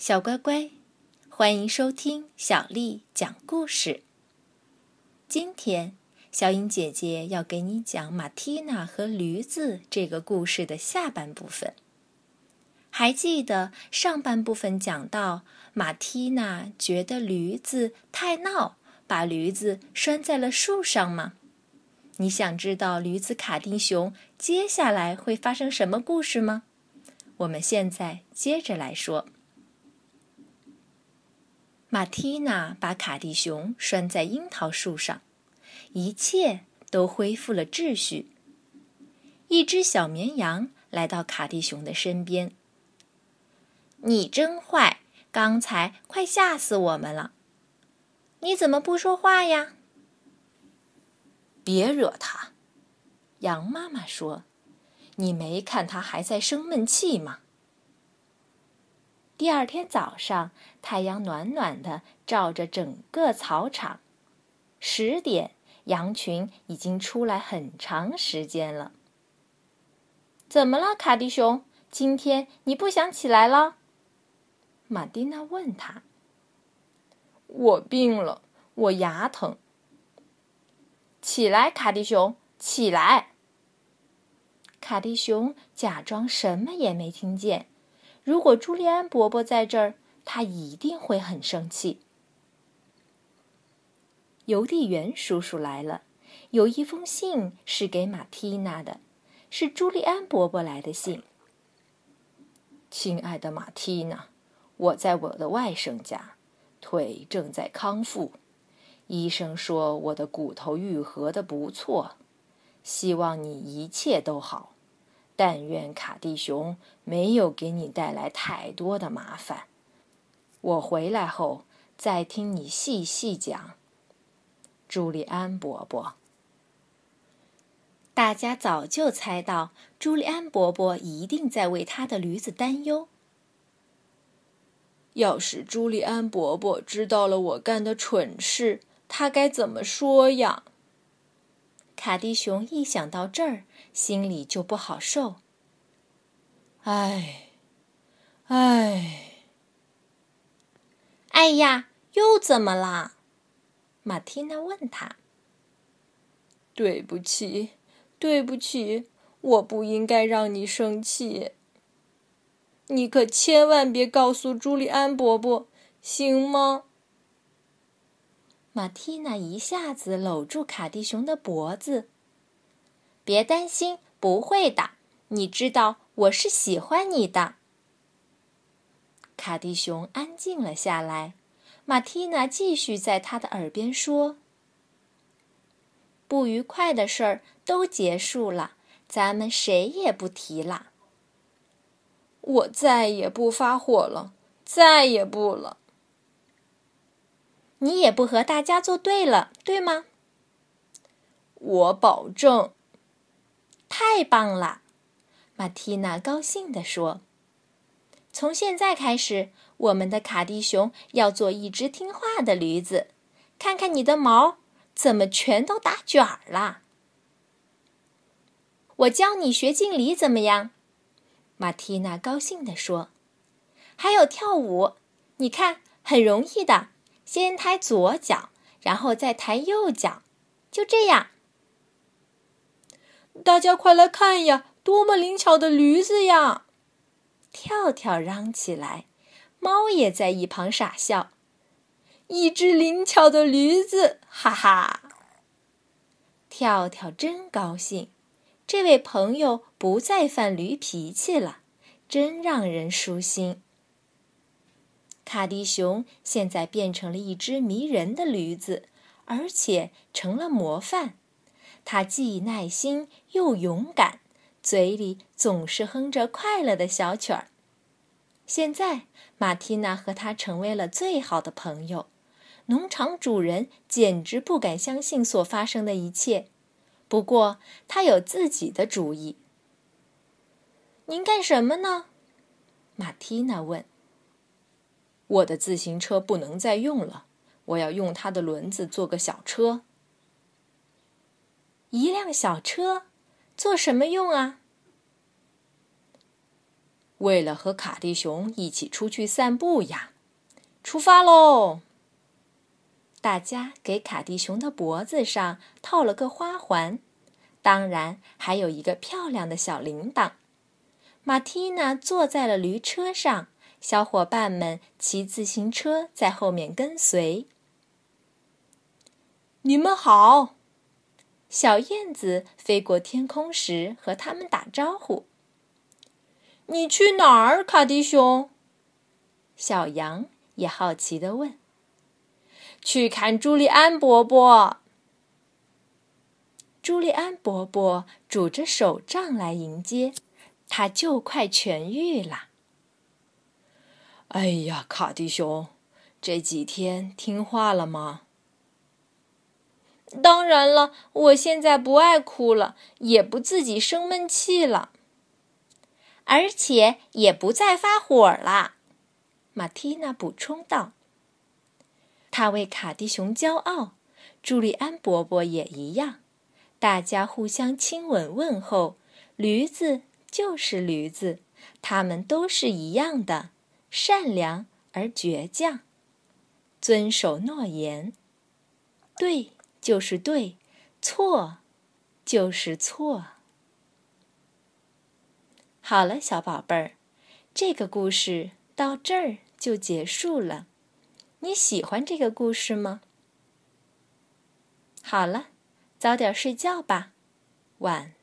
小乖乖，欢迎收听小丽讲故事。今天，小颖姐姐要给你讲马蒂娜和驴子这个故事的下半部分。还记得上半部分讲到，马蒂娜觉得驴子太闹，把驴子拴在了树上吗？你想知道驴子卡丁熊接下来会发生什么故事吗？我们现在接着来说。马蒂娜把卡蒂熊拴在樱桃树上，一切都恢复了秩序。一只小绵羊来到卡蒂熊的身边。“你真坏，刚才快吓死我们了！你怎么不说话呀？”别惹他，羊妈妈说：“你没看他还在生闷气吗？”第二天早上，太阳暖暖的照着整个草场。十点，羊群已经出来很长时间了。怎么了，卡迪熊？今天你不想起来了？马蒂娜问他。我病了，我牙疼。起来，卡迪熊，起来！卡迪熊假装什么也没听见。如果朱利安伯伯在这儿，他一定会很生气。邮递员叔叔来了，有一封信是给马蒂娜的，是朱利安伯伯来的信。亲爱的马蒂娜，我在我的外甥家，腿正在康复。医生说我的骨头愈合的不错，希望你一切都好。但愿卡蒂熊没有给你带来太多的麻烦。我回来后再听你细细讲。朱利安伯伯，大家早就猜到朱利安伯伯一定在为他的驴子担忧。要是朱利安伯伯知道了我干的蠢事，他该怎么说呀？卡迪熊一想到这儿，心里就不好受。唉，唉，哎呀，又怎么啦？马蒂娜问他。对不起，对不起，我不应该让你生气。你可千万别告诉朱利安伯伯，行吗？马蒂娜一下子搂住卡蒂熊的脖子。“别担心，不会的。你知道我是喜欢你的。”卡蒂熊安静了下来。马蒂娜继续在他的耳边说：“不愉快的事儿都结束了，咱们谁也不提了。我再也不发火了，再也不了。”你也不和大家作对了，对吗？我保证。太棒了，马蒂娜高兴地说：“从现在开始，我们的卡蒂熊要做一只听话的驴子。看看你的毛，怎么全都打卷儿了？我教你学敬礼，怎么样？”马蒂娜高兴地说：“还有跳舞，你看，很容易的。”先抬左脚，然后再抬右脚，就这样。大家快来看呀，多么灵巧的驴子呀！跳跳嚷起来，猫也在一旁傻笑。一只灵巧的驴子，哈哈！跳跳真高兴，这位朋友不再犯驴脾气了，真让人舒心。卡迪熊现在变成了一只迷人的驴子，而且成了模范。它既耐心又勇敢，嘴里总是哼着快乐的小曲儿。现在，马蒂娜和他成为了最好的朋友。农场主人简直不敢相信所发生的一切，不过他有自己的主意。您干什么呢？马蒂娜问。我的自行车不能再用了，我要用它的轮子做个小车。一辆小车，做什么用啊？为了和卡蒂熊一起出去散步呀！出发喽！大家给卡蒂熊的脖子上套了个花环，当然还有一个漂亮的小铃铛。马蒂娜坐在了驴车上，小伙伴们骑自行车在后面跟随。你们好！小燕子飞过天空时和他们打招呼。你去哪儿，卡迪熊？小羊也好奇地问。去看朱利安伯伯。朱利安伯伯拄着手杖来迎接，他就快痊愈了。哎呀，卡迪熊，这几天听话了吗？当然了，我现在不爱哭了，也不自己生闷气了，而且也不再发火了。马蒂娜补充道。他为卡蒂熊骄傲，朱利安伯伯也一样。大家互相亲吻问候。驴子就是驴子，他们都是一样的，善良而倔强，遵守诺言。对就是对，错就是错。好了，小宝贝儿，这个故事到这儿就结束了。你喜欢这个故事吗？好了，早点睡觉吧，晚。